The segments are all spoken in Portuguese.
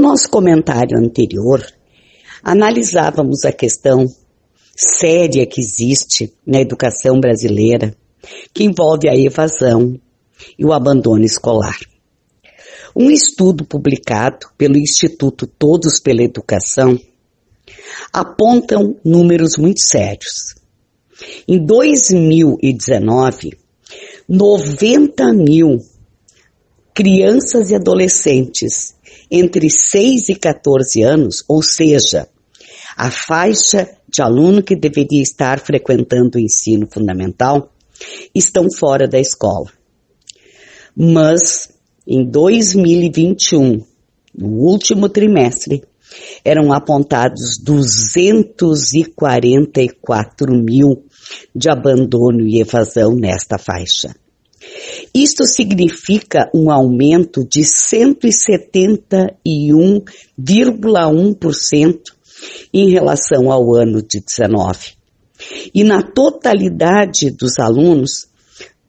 No nosso comentário anterior, analisávamos a questão séria que existe na educação brasileira, que envolve a evasão e o abandono escolar. Um estudo publicado pelo Instituto Todos pela Educação apontam números muito sérios. Em 2019, 90 mil crianças e adolescentes entre 6 e 14 anos, ou seja, a faixa de aluno que deveria estar frequentando o ensino fundamental, estão fora da escola. Mas em 2021, no último trimestre, eram apontados 244 mil de abandono e evasão nesta faixa. Isto significa um aumento de 171,1% em relação ao ano de 19. E na totalidade dos alunos,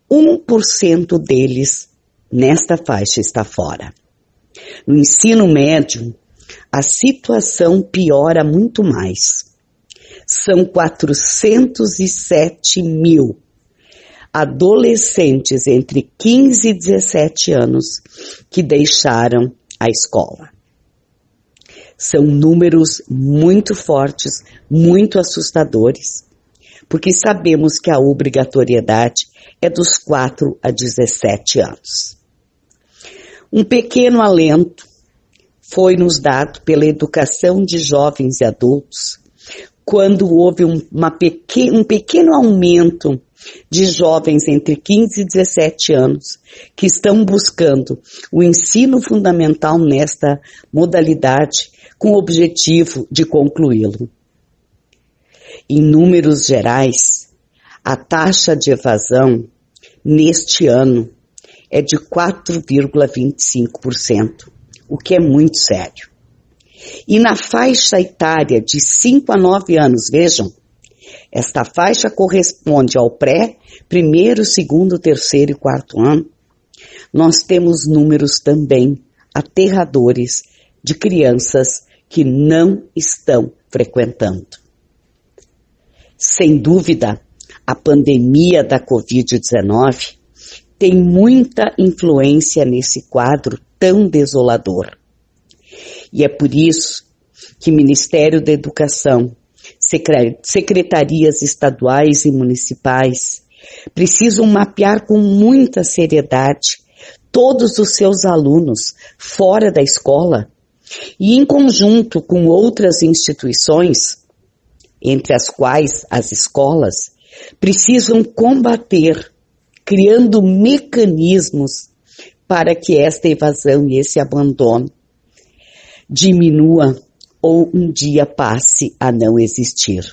1% deles nesta faixa está fora. No ensino médio, a situação piora muito mais. São 407 mil adolescentes entre 15 e 17 anos que deixaram a escola. São números muito fortes, muito assustadores, porque sabemos que a obrigatoriedade é dos 4 a 17 anos. Um pequeno alento foi nos dado pela educação de jovens e adultos quando houve um, pequ um pequeno aumento de jovens entre 15 e 17 anos que estão buscando o ensino fundamental nesta modalidade com o objetivo de concluí-lo. Em números gerais, a taxa de evasão neste ano é de 4,25%, o que é muito sério. E na faixa etária de 5 a 9 anos, vejam, esta faixa corresponde ao pré, primeiro, segundo, terceiro e quarto ano. Nós temos números também aterradores de crianças que não estão frequentando. Sem dúvida, a pandemia da Covid-19 tem muita influência nesse quadro tão desolador. E é por isso que o Ministério da Educação secretarias estaduais e municipais. Precisam mapear com muita seriedade todos os seus alunos fora da escola e em conjunto com outras instituições, entre as quais as escolas, precisam combater, criando mecanismos para que esta evasão e esse abandono diminua ou um dia passe a não existir.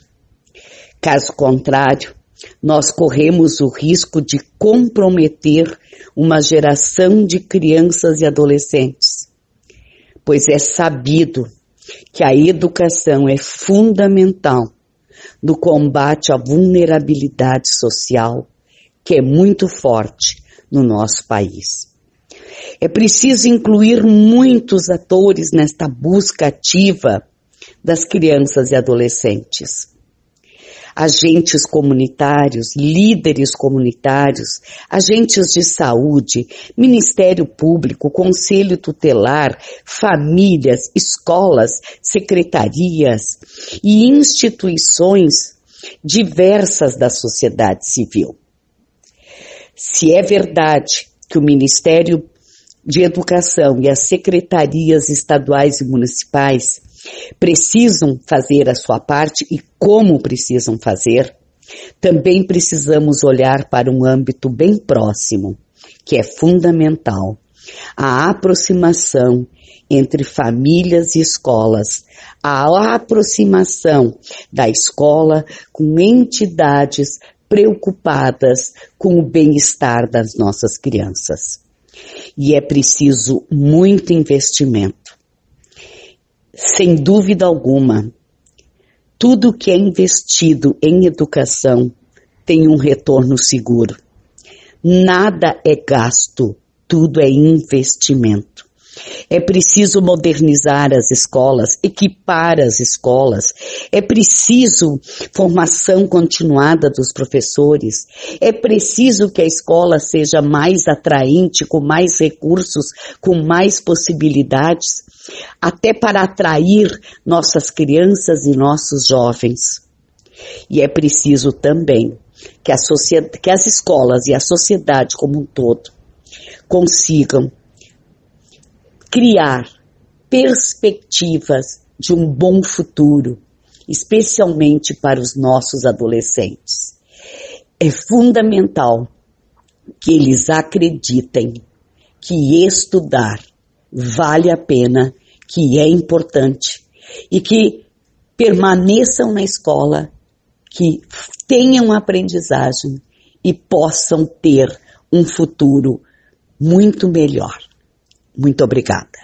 Caso contrário, nós corremos o risco de comprometer uma geração de crianças e adolescentes, pois é sabido que a educação é fundamental no combate à vulnerabilidade social, que é muito forte no nosso país. É preciso incluir muitos atores nesta busca ativa das crianças e adolescentes. Agentes comunitários, líderes comunitários, agentes de saúde, Ministério Público, Conselho Tutelar, famílias, escolas, secretarias e instituições diversas da sociedade civil. Se é verdade que o Ministério de Educação e as secretarias estaduais e municipais precisam fazer a sua parte e como precisam fazer, também precisamos olhar para um âmbito bem próximo, que é fundamental, a aproximação entre famílias e escolas, a aproximação da escola com entidades preocupadas com o bem-estar das nossas crianças e é preciso muito investimento. Sem dúvida alguma, tudo que é investido em educação tem um retorno seguro. Nada é gasto, tudo é investimento. É preciso modernizar as escolas, equipar as escolas. É preciso formação continuada dos professores. É preciso que a escola seja mais atraente, com mais recursos, com mais possibilidades, até para atrair nossas crianças e nossos jovens. E é preciso também que, que as escolas e a sociedade como um todo consigam criar perspectivas de um bom futuro, especialmente para os nossos adolescentes. É fundamental que eles acreditem que estudar vale a pena, que é importante e que permaneçam na escola, que tenham aprendizagem e possam ter um futuro muito melhor. Muito obrigada.